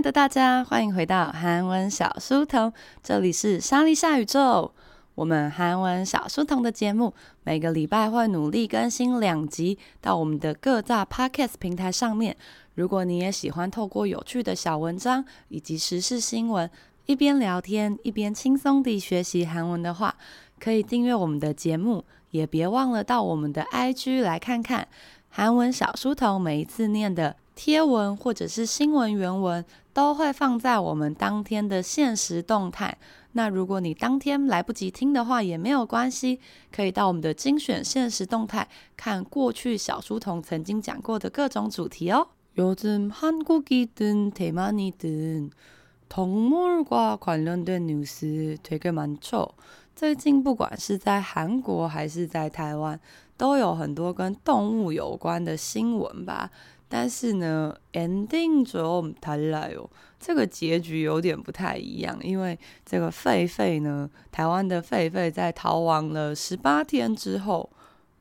的大家，欢迎回到韩文小书童，这里是莎莉夏宇宙。我们韩文小书童的节目每个礼拜会努力更新两集到我们的各大 Podcast 平台上面。如果你也喜欢透过有趣的小文章以及时事新闻，一边聊天一边轻松地学习韩文的话，可以订阅我们的节目，也别忘了到我们的 IG 来看看韩文小书童每一次念的。贴文或者是新闻原文都会放在我们当天的限时动态。那如果你当天来不及听的话，也没有关系，可以到我们的精选限时动态看过去小书童曾经讲过的各种主题哦。요즘한국이든대만이든동물과관련된뉴스되게많죠。最近不管是在韩国还是在台湾，都有很多跟动物有关的新闻吧。 但是呢，ending 就我们谈来哦，这个结局有点不太一样，因为这个狒狒呢，台湾的狒狒在逃亡了十八天之后，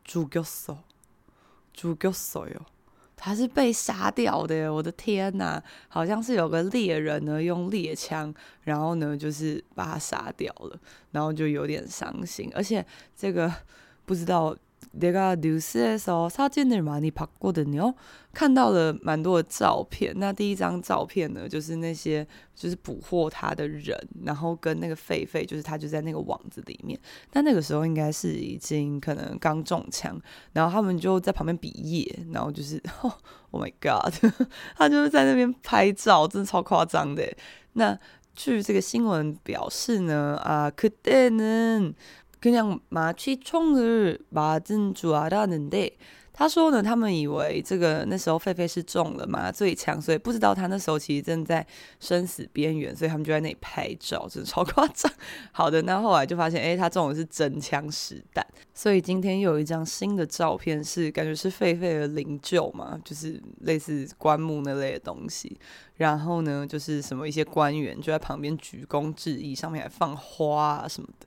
主角死猪，主角死了，他是被杀掉的，我的天呐，好像是有个猎人呢，用猎枪，然后呢就是把他杀掉了，然后就有点伤心，而且这个不知道。내가뉴스에서사진을많이봤거든요，看到了蛮多的照片。那第一张照片呢，就是那些就是捕获它的人，然后跟那个狒狒，就是它就在那个网子里面。但那个时候应该是已经可能刚中枪，然后他们就在旁边比耶，然后就是，Oh my God，他就是在那边拍照，真的超夸张的。那据这个新闻表示呢，啊，그때는 그냥마취총을맞은줄알았는데他说呢，他们以为这个那时候狒狒是中了麻醉枪，所以不知道他那时候其实正在生死边缘，所以他们就在那里拍照，真的超夸张。好的，那后来就发现，哎，他中的是真枪实弹。所以今天又有一张新的照片，是感觉是狒狒的灵柩嘛，就是类似棺木那类的东西。然后呢，就是什么一些官员就在旁边鞠躬致意，上面还放花啊什么的。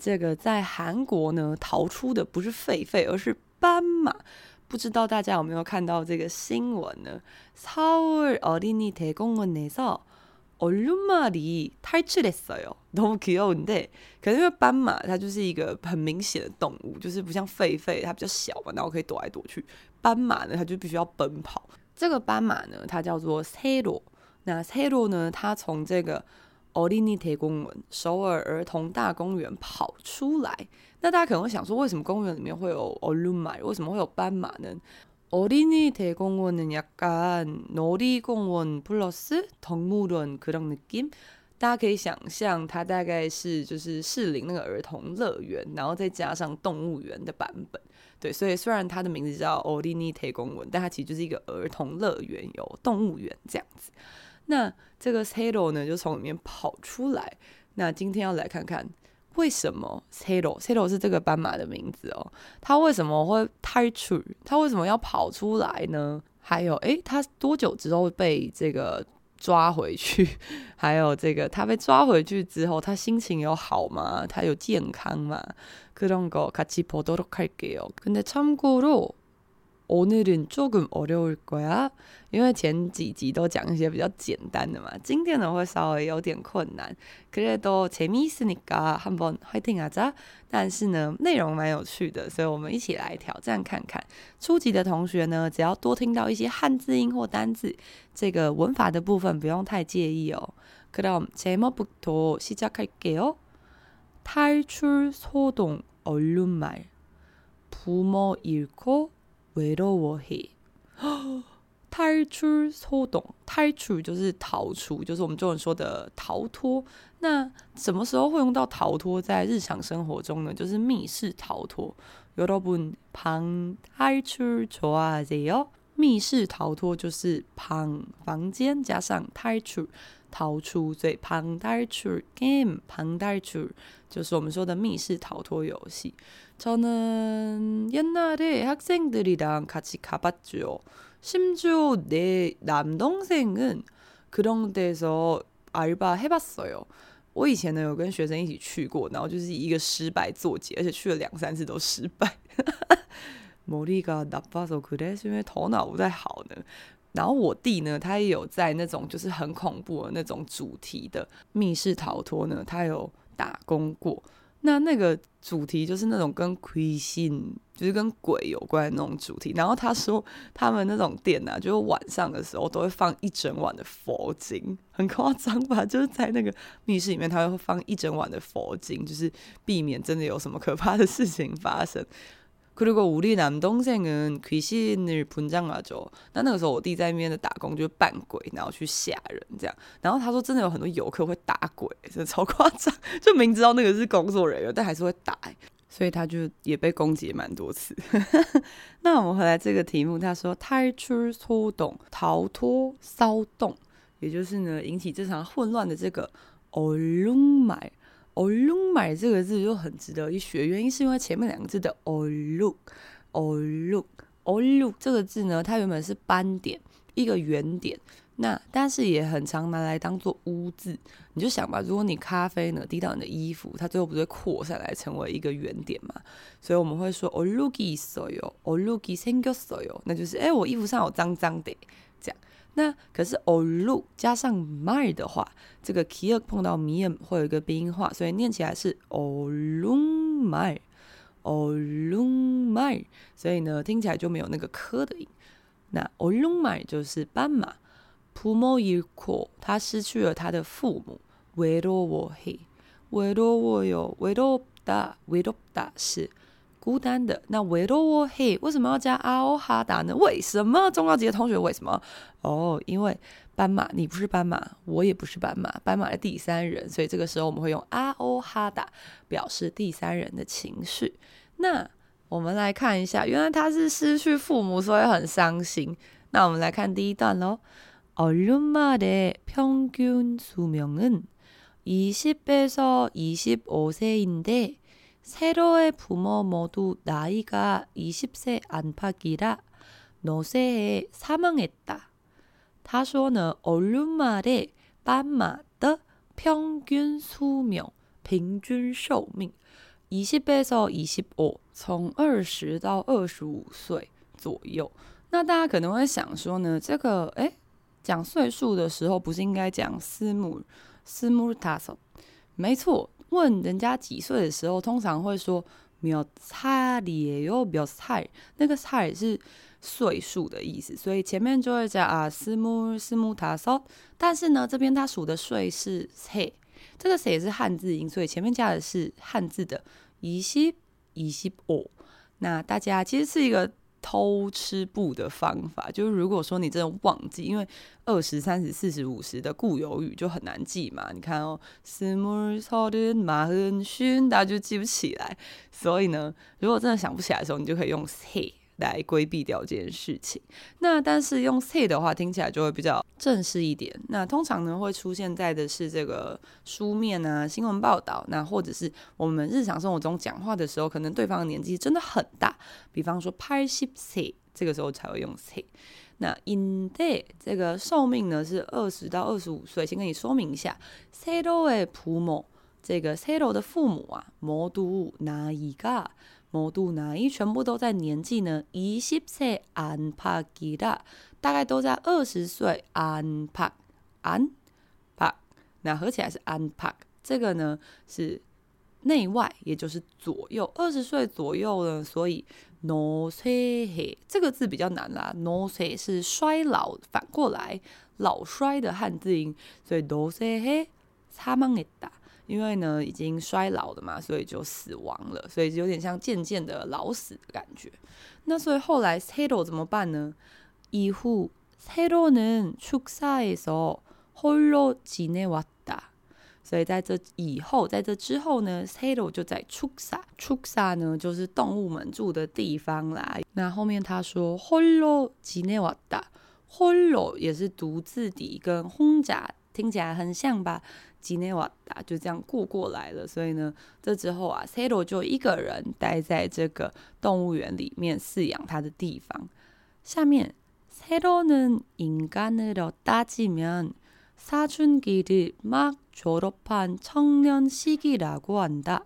这个在韩国呢，逃出的不是狒狒，而是斑马。不知道大家有没有看到这个新闻呢？서울어린이대공원에서얼룩말이탈출했어요。너무귀여운데，可能因为斑马它就是一个很明显的动物，就是不像狒狒，它比较小嘛，然后可以躲来躲去。斑马呢，它就必须要奔跑。这个斑马呢，它叫做세로。那세로呢，它从这个。 奥利尼铁公园，首尔儿童大公园跑出来，那大家可能会想说，为什么公园里面会有奥鲁马？为什么会有斑马呢？奥利尼铁公园呢，약간놀이공원플러스동물원그런느낌，大家可以想象，它大概是就是士林那个儿童乐园，然后再加上动物园的版本。对，所以虽然它的名字叫奥利尼铁公园，但它其实就是一个儿童乐园，有动物园这样子。 那这个 Hero 呢，就从里面跑出来。那今天要来看看为什么 Hero，Hero 是这个斑马的名字哦。它为什么会탈출？它为什么要跑出来呢？还有，诶，它多久之后被这个抓回去？还有这个，它被抓回去之后，它心情有好吗？它有健康吗？그런거같이보도록할게요근데참고로 오늘은조금어려울거야，因为前几集都讲一些比较简单的嘛，今天呢会稍微有点困难。그래도재미있으니까한번화이팅하자。但是呢，内容蛮有趣的，所以我们一起来挑战看看。初级的同学呢，只要多听到一些汉字音或单字，这个文法的部分不用太介意哦。그럼제목부터시작할게요탈출소동얼룩말부모잃고 외로워해。탈출소동，탈출就是逃出，就是我们中文说的逃脱。那什么时候会用到逃脱？在日常生活中呢？就是密室逃脱。여러분방탈출좋아하세요？ 密室逃脱就是방房间加上탈출 逃出，所以방 탈출 game 방 탈출就是我们说的密室逃脱游戏。저는옛날에학생들이랑같이가봤죠심지어내남동생은그런데서알바해봤어요我以前呢有跟学生一起去过，然后就是一个失败作结，而且去了两三次都失败。머리가나빠서그래是因为头脑不太好呢。 然后我弟呢，他也有在那种就是很恐怖的那种主题的密室逃脱呢，他有打工过。那那个主题就是那种跟鬼信，就是跟鬼有关的那种主题。然后他说，他们那种店呢、啊，就是晚上的时候都会放一整晚的佛经，很夸张吧？就是在那个密室里面，他会放一整晚的佛经，就是避免真的有什么可怕的事情发生。 그리고우리남동생은귀신을분장하죠。那那个时候我弟在那边的打工就是扮鬼，然后去吓人这样。然后他说真的有很多游客会打鬼，真的超夸张。就明知道那个是工作人员，但还是会打，所以他就也被攻击蛮多次。那我们回来这个题目，他说탈출소동逃脱骚动，也就是呢引起这场混乱的这个얼룩말。 o l u m a 这个字就很值得一学，原因是因为前面两个字的 o l u o l u o l u 这个字呢，它原本是斑点，一个圆点。那但是也很常拿来当做污渍，你就想吧，如果你咖啡呢滴到你的衣服，它最后不是会扩散来成为一个圆点嘛？所以我们会说 o l u g i s o y o o l u g i s e n g o s o y o 那就是哎、我衣服上有脏脏的，这样。那可是얼룩加上말的话，这个 기억 碰到미음会有一个鼻音化，所以念起来是얼룩 말， 얼룩 말， 所以呢听起来就没有那个科的音。那얼룩말就是斑马，부모잃고他失去了他的父母，외로워 해， 외로워요， 외롭다， 외롭다是。 孤单的那维罗沃嘿，为什么要加阿欧哈达呢？为什么中高级的同学为什么？哦，因为斑马，你不是斑马，我也不是斑马，斑马的第三人，所以这个时候我们会用阿欧哈达表示第三人的情绪。那我们来看一下，原来他是失去父母，所以很伤心。那我们来看第一段喽。얼룩말의평균수명은20에서25세인데 세로의 부모 모두 나이가 20세 안팎이라 노새에 사망했다. 他说呢, 얼룩말의 斑马的 평균 수명, 平均寿命 20에서 25, 从二十到二十五岁左右。那大家可能会想说呢，这个诶，讲岁数的时候不是应该讲스물 스물다섯？没错。 问人家几岁的时候，通常会说“表差里哟表差”，那个“差”是岁数的意思，所以前面就会讲啊“四木四木他少”。但是呢，这边他数的岁是“嘿”，这个“嘿”是汉字音，所以前面加的是汉字的“乙西乙西哦”。那大家其实是一个。偷吃布的方法，就是如果说你真的忘记，因为二十三十四十五十的固有语就很难记嘛，你看哦，大家就记不起来。所以呢，如果真的想不起来的时候，你就可以用 C。来规避掉这件事情。那但是用 say 的话，听起来就会比较正式一点。那通常呢，会出现在的是这个书面啊、新闻报道，那或者是我们日常生活中讲话的时候，可能对方年纪真的很大。比方说，拍 ship say，这个时候才会用 say。那 in day 这个寿命呢是二十到二十五岁。先跟你说明一下，ceo 的父母，这个 ceo 的父母啊，魔都那イが。某度哪一全部都在年纪呢？一十岁安帕吉拉，大概都在二十岁安帕安帕，那合起来是安帕。这个呢是内外，也就是左右，二十岁左右呢，所以 no say 这个字比较难啦。no say 是衰老，反过来老衰的汉字音，所以 no say 사망했다。 因为呢，已经衰老了嘛，所以就死亡了，所以就有点像渐渐的老死的感觉。那所以后来새로怎么办呢？이후새로는축사에서홀로지내왔다。 所以在这以后，在这之后呢，Sero 就在 Chuksa，Chuksa 呢就是动物们住的地方啦。那后面他说 Hollo 지내왔다，Hollo 也是独自的，跟 혼자 听起来很像吧？ 지내왔다就这样过过来了。所以呢，这之后啊，Sero 就一个人待在这个动物园里面饲养他的地方。下面 Sero는 인간으로 따지면 사춘기를 막 졸업한 청년 시기라고 한다。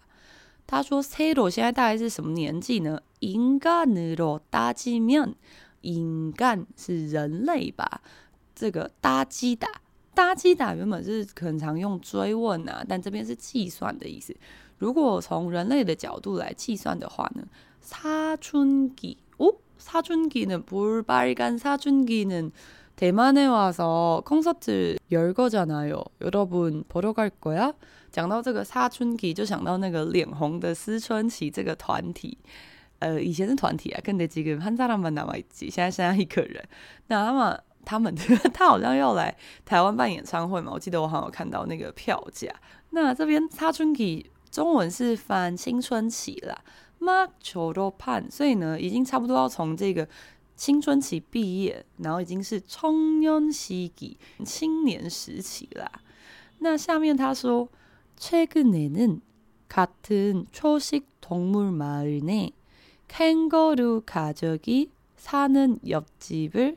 他说，Sero 现在大概是什么年纪呢？인간으로따지면，인간是人类吧？这个따지다， 따지다原本是很常用追问啊，但这边是计算的意思。如果从人类的角度来计算的话呢，사춘기哦，사춘기는볼빨간사춘기는 대만에 와서 콘서트 열 거잖아요. 여러분 보러 갈 거야? 讲到这个사춘기，就想到那个脸红的思春期这个团体。呃，以前是团体啊，跟着几个한사람만남아있지，现在剩下一个人。那他们 他们他好像要来台湾办演唱会嘛？我记得我好像有看到那个票价。那这边사춘기中文是翻青春期啦，막졸업한，所以呢，已经差不多要从这个。青春期毕业，然后已经是청년시기青年时期啦。那下面他说，최근에는같은초식동물마을내캥거루가족이사는옆집을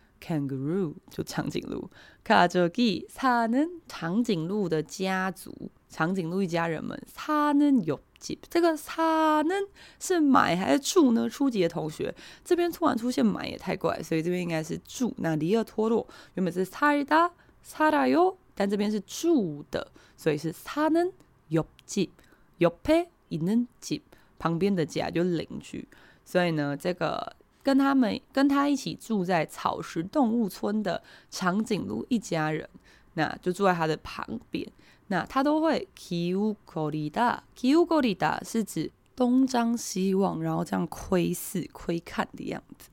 kangaroo 就长颈鹿，가족이사는长颈鹿的家族。长颈鹿一家人们，사는옆집，这个사는是买还是住呢？初级的同学这边突然出现买也太怪，所以这边应该是住。那리얼토로原本是살다살아요，但这边是住的，所以是사는옆 집， 옆에있는 집， 旁边的家就是邻居。所以呢，这个 跟他们跟他一起住在草食动物村的长颈鹿一家人，那就住在他的旁边。那他都会 “kiu korida”，“kiu korida” 是指东张西望，然后这样窥视、窥看的样子。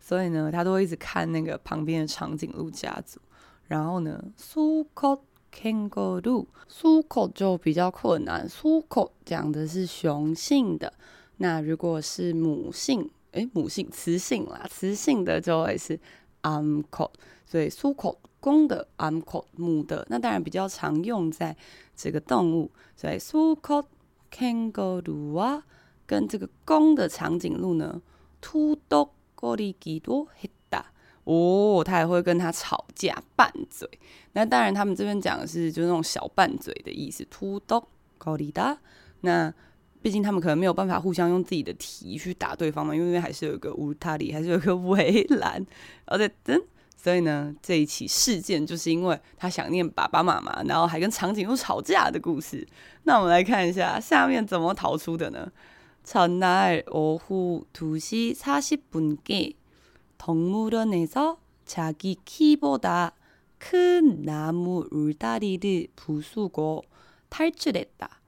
所以呢，他都会一直看那个旁边的长颈鹿家族。然后呢，“sukot kangaroo”，“sukot” 就比较困难，“sukot” 讲的是雄性的。那如果是母性，哎，母性雌性啦，雌性的就会是 uncle，所以 s u c o 公的 uncle 母的，那当然比较常用在这个动物，所以 s u c o kangaroo 啊，跟这个公的长颈鹿呢，tudok g o r i g i d o h i t a 哦，他还会跟他吵架拌嘴，那当然他们这边讲的是就是那种小拌嘴的意思，tudok g o r i d a 那。毕竟他们可能没有办法互相用自己的蹄去打对方嘛，因为还是有一个울타리，还是有一个围栏。而且等。所以呢，这一起事件就是因为他想念爸爸妈妈，然后还跟长颈鹿吵架的故事。那我们来看一下下面怎么逃出的呢？첫날오후2시40분께동물원에서자기키보다큰나무울다리를부수고탈출했다。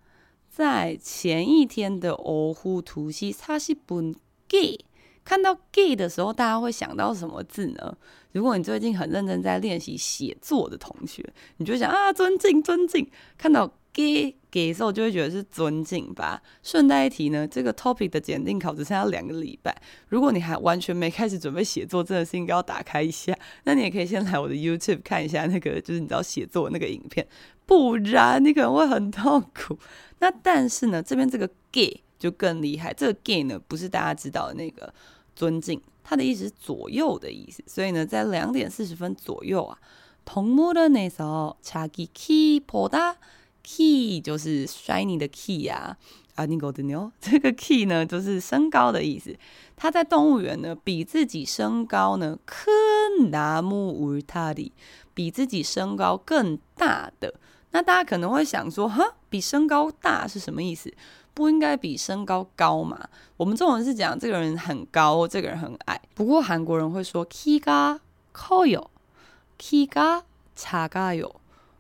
在前一天的哦呼图西擦是本 gay，看到 gay 的时候，大家会想到什么字呢？如果你最近很认真在练习写作的同学，你就想啊，尊敬尊敬，看到 gay 给的时候，就会觉得是尊敬吧。顺带一提呢，这个 topic 的检定考只剩下两个礼拜，如果你还完全没开始准备写作，真的是应该要打开一下。那你也可以先来我的 YouTube 看一下那个，就是你知道写作那个影片。不然你可能会很痛苦。那但是呢，这边这个 “gay” 就更厉害。这个 “gay” 呢，不是大家知道的那个。尊敬，它的意思是左右的意思，所以呢，在两点四十分左右啊，동물원에서자기키보다 key 就是 shiny 的 key 啊，啊，你搞的牛，这个 key 呢就是身高的意思。他在动物园呢比自己身高呢，큰나무울타리 比自己身高更大的。 那大家可能会想说，哈，比身高大是什么意思？不应该比身高高嘛。我们中文是讲这个人很高，这个人很矮。不过韩国人会说，Kika Koyo Kika Chaga Yo，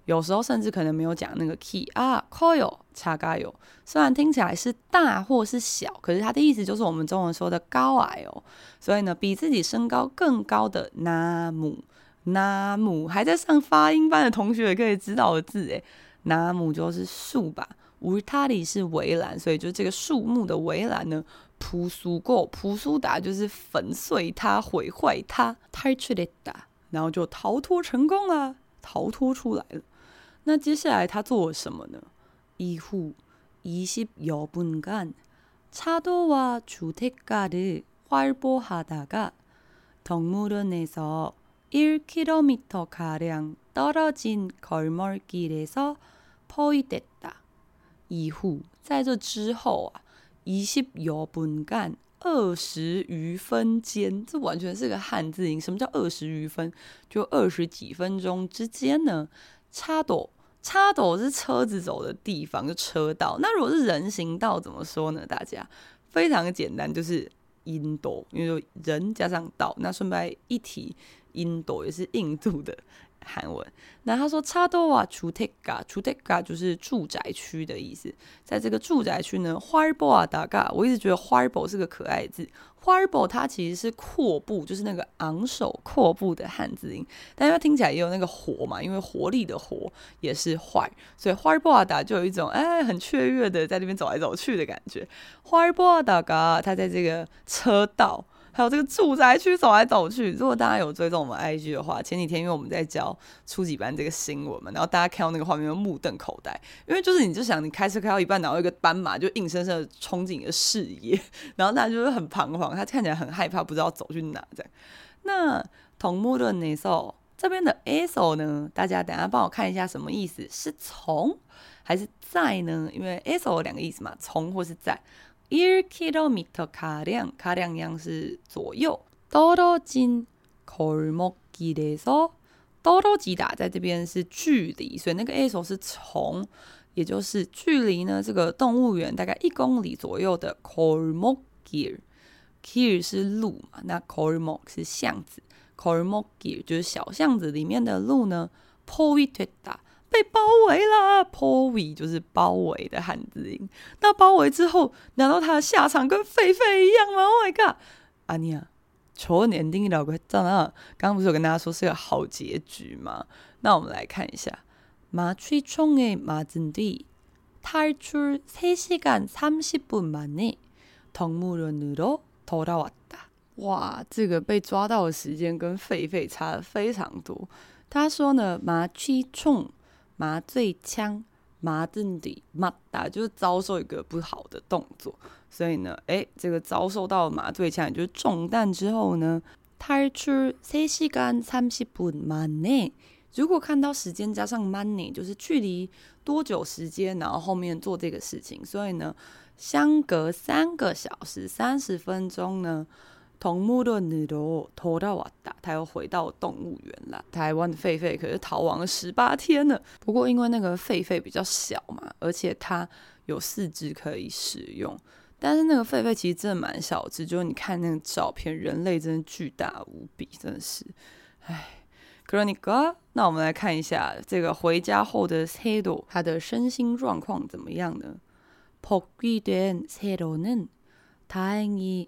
有时候甚至可能没有讲那个 K。啊，Koyo Chaga Yo，虽然听起来是大或是小，可是它的意思就是我们中文说的高矮哦。所以呢，比自己身高更高的那母。나무还在上发音班的同学也可以知道的字诶，나무就是树吧。울타리是围栏，所以就这个树木的围栏呢，扑苏过扑苏打就是粉碎它、毁坏它，탈출했다，然后就逃脱成功了，逃脱出来了。那接下来他做了什么呢？이후20여분간차도와주택가를활보하다가동물원에서 1 km 가량떨어진걸머길에서포위됐다。 以后，在这之后啊，一夕有本干二十余分间，这完全是个汉字音。什么叫二十余分？就二十几分钟之间呢？차도，차도是车子走的地方，就车道。那如果是人行道怎么说呢？大家非常的简单，就是인도，因为人加上道。那顺便一提， 인도也是印度的。韩文，那他说차도와주택가，주택가就是住宅区的意思。在这个住宅区呢，활보하다가，我一直觉得활보是个可爱的字。활보它其实是阔步，就是那个昂首阔步的汉字音，但是它听起来也有那个活嘛，因为活力的活也是활，所以활보하다就有一种哎很雀跃的在这边走来走去的感觉。활보하다가，它在这个车道。 还有这个住宅区走来走去。如果大家有追踪我们 IG 的话，前几天因为我们在教初级班这个新闻嘛，然后大家看到那个画面就目瞪口呆，因为就是你就想你开车开到一半，然后一个斑马就硬生生的冲进你的视野，然后大家就是很彷徨，他看起来很害怕，不知道走去哪这样。那同木的那首这边的 a s o 呢？大家等下帮我看一下什么意思，是从还是在呢？因为 a s o 有两个意思嘛，从或是在。1 km 가량，가량样是左右。떨어진골목길에서，떨어지다在这边是距离，所以那个 에서 是从，也就是距离呢这个动物园大概一公里左右的골목 길。길是路嘛，那골목是巷子，골목길就是小巷子里面的路呢。포위됐다。 被包围了，포위就是包围的汉字音。那包围之后，难道他的下场跟狒狒一样吗？Oh my god！阿尼亚，求年丁老鬼在哪？刚刚不是有跟大家说是个好结局吗？那我们来看一下，마취총에맞은뒤탈출3시간30분만에동물원으로돌아왔다。哇，这个被抓到的时间跟狒狒差的非常多。他说呢，마취총。 麻醉枪，麻醉的麻打就是遭受一个不好的动作，所以呢，诶，这个遭受到麻醉枪，也就是中弹之后呢，탈출3시간30分만에，如果看到时间加上만에，就是距离多久时间，然后后面做这个事情，所以呢，相隔三个小时三十分钟呢。 동물원으로돌아왔다，他又回到动物园了。台湾的狒狒可是逃亡了十八天了。不过因为那个狒狒比较小嘛，而且它有四肢可以使用。但是那个狒狒其实真的蛮小只，就是你看那个照片，人类真的巨大无比，真的是。唉，그러니까，那我们来看一下这个回家后的새도，他的身心状况怎么样呢？복귀된새도는다행히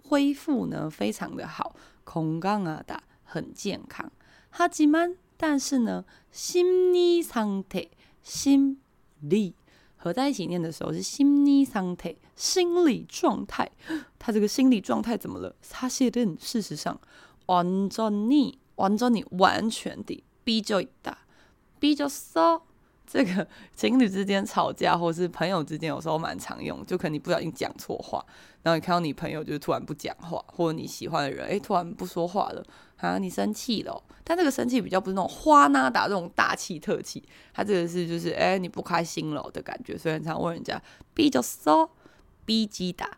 恢复呢非常的好，건강하다很健康。하지만但是呢，心理상태心理合在一起念的时候是心理상태心理状态。他这个心理状态怎么了？사실은事实上，완전히 완전히完全的，삐져있다 삐졌어？ 这个 情侣之间吵架，或是朋友之间，有时候蛮常用，就可能你不小心讲错话，然后你看到你朋友就突然不讲话，或者你喜欢的人，哎、突然不说话了，啊，你生气了、但这个生气比较不是那种花那打这种大气特气，他这个是就是哎、你不开心了的感觉，所以很常问人家 B 就 so B 击打。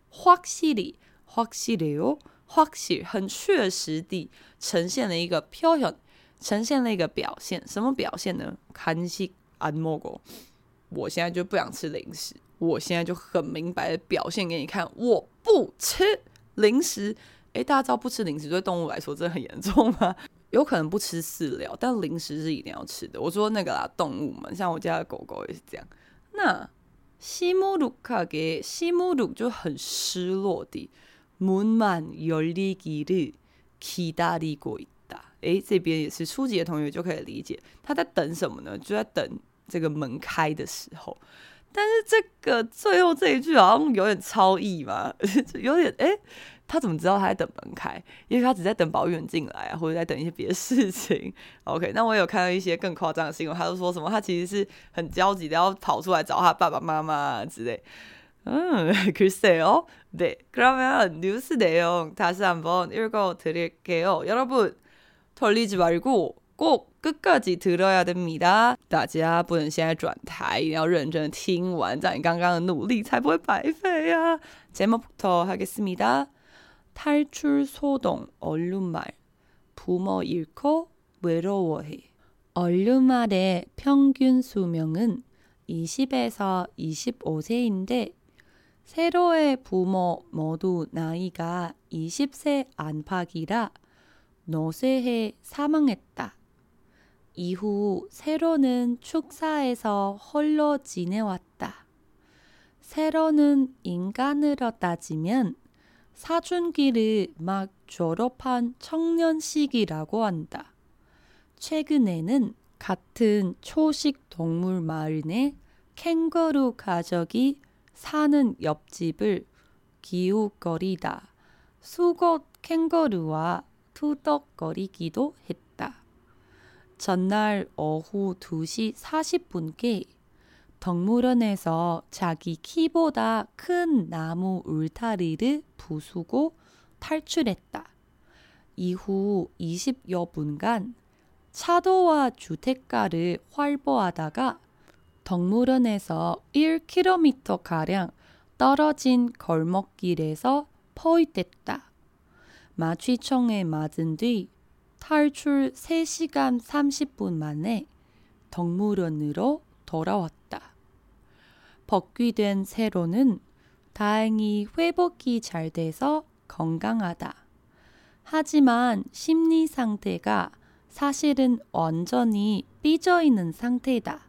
확실히확실해요확실很确实地呈现了一个표현，呈现了一个表现。什么表现呢？간식안먹어。我现在就不想吃零食。我现在就很明白的表现给你看，我不吃零食。诶，大家知道不吃零食对动物来说真的很严重吗？有可能不吃饲料，但零食是一定要吃的。我说那个啦，动物们，像我家的狗狗也是这样。那。 西木鲁卡给西木鲁就很失落的，门만열리기를기다리고있다。诶，这边也是初级的同学就可以理解，他在等什么呢？就在等这个门开的时候。但是这个最后这一句好像有点超译嘛，有点诶。 他怎么知道他在等门开？因为他只在等保育员进来啊，或者在等一些别的事情。OK，那我有看到一些更夸张的新闻，他就说什么他其实是很焦急的要跑出来找他爸爸妈妈之类。嗯，글쎄요네그러면뉴스내용다시한번읽어드릴게요여러분돌리지말고꼭끝까지들어야됩니다大家不能现在转台，一定要认真听完，这样你刚刚的努力才不会白费呀。제목부터하겠습니다 탈출 소동 얼룩말 부모 잃고 외로워해 얼룩말의 평균 수명은 20에서 25세인데 세로의 부모 모두 나이가 20세 안팎이라 노쇠해 사망했다. 이후 세로는 축사에서 홀로 지내왔다. 세로는 인간으로 따지면 사춘기를 막 졸업한 청년 시기라고 한다. 최근에는 같은 초식 동물 마을에 캥거루 가족이 사는 옆집을 기웃거리다 수컷 캥거루와 투덕거리기도 했다. 전날 오후 2시 40분께 덕물원에서 자기 키보다 큰 나무 울타리를 부수고 탈출했다. 이후 20여 분간 차도와 주택가를 활보하다가 덕물원에서 1km가량 떨어진 골목길에서 포위됐다. 마취총에 맞은 뒤 탈출 3시간 30분 만에 덕물원으로 돌아왔다. 복귀된 세로는 다행히 회복이 잘 돼서 건강하다. 하지만 심리 상태가 사실은 완전히 삐져 있는 상태다.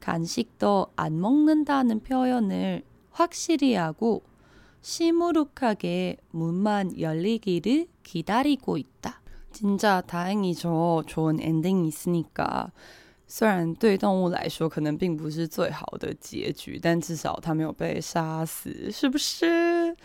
간식도 안 먹는다는 표현을 확실히 하고 시무룩하게 문만 열리기를 기다리고 있다. 진짜 다행이죠. 좋은 엔딩이 있으니까. 虽然对动物来说可能并不是最好的结局，但至少它没有被杀死，是不是？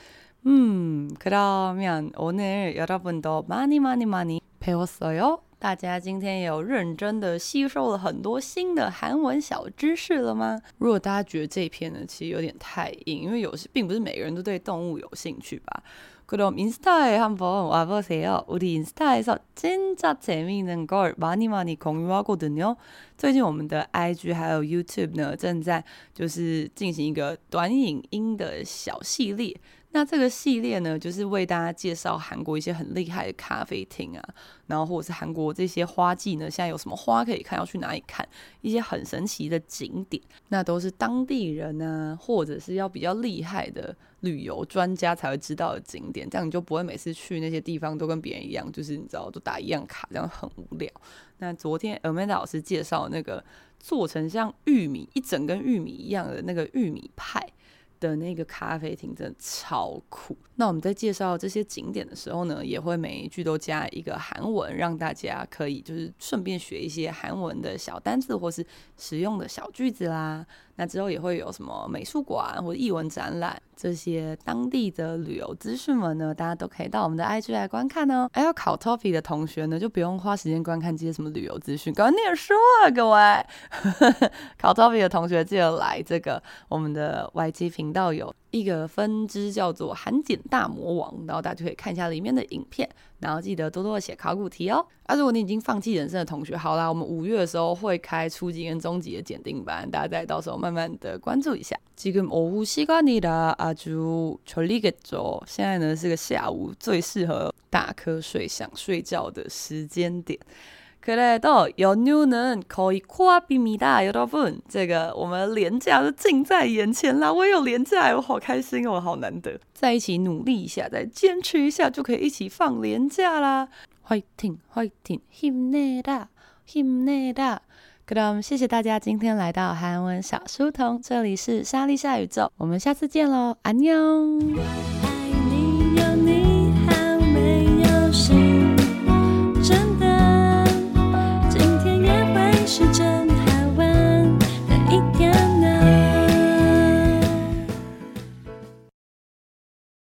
嗯，그러면오늘여러분도많이많이많이배웠어요？ 大家今天有认真的吸收了很多新的韩文小知识了吗？如果大家觉得这一篇呢，其实有点太硬，因为有时并不是每个人都对动物有兴趣吧。그럼인스타에한번와보세요우리인스타에서진짜재미있는걸많이많이공유하거든요最近我们的 IG 还有 YouTube 呢，正在就是进行一个短影音的小系列。 那这个系列呢，就是为大家介绍韩国一些很厉害的咖啡厅啊，然后或者是韩国这些花季呢，现在有什么花可以看，要去哪里看，一些很神奇的景点，那都是当地人啊，或者是要比较厉害的旅游专家才会知道的景点，这样你就不会每次去那些地方都跟别人一样，就是你知道都打一样卡，这样很无聊。那昨天 Amanda 老师介绍那个做成像玉米一整根玉米一样的那个玉米派。的那个咖啡厅真的超酷。那我们在介绍这些景点的时候呢，也会每一句都加一个韩文，让大家可以就是顺便学一些韩文的小单字或是实用的小句子啦。那之后也会有什么美术馆或者艺文展览这些当地的旅游资讯们呢，大家都可以到我们的 IG 来观看哦。还有考 TOEIC 的同学呢，就不用花时间观看这些什么旅游资讯，赶快念书啊，各位！考 TOEIC 的同学记得来这个我们的 YG 频道有。一个分支叫做韩检大魔王，然后大家就可以看一下里面的影片，然后记得多多的写考古题哦。啊，如果你已经放弃人生的同学，好啦，我们五月的时候会开初级跟中级的检定班，大家再到时候慢慢的关注一下。지금오후시간이라아주졸리겠죠。现在呢是个下午，最适合打瞌睡、想睡觉的时间点。 可来到연휴는거의코앞입니다 여러분。这个我们连假都近在眼前啦！我也有连假，我好开心哦，好难得。再一起努力一下，再坚持一下，就可以一起放连假啦！화이팅화이팅힘내라힘내라 그럼谢谢大家今天来到韩文小书童，这里是莎莉夏宇宙，我们下次见喽，安妞。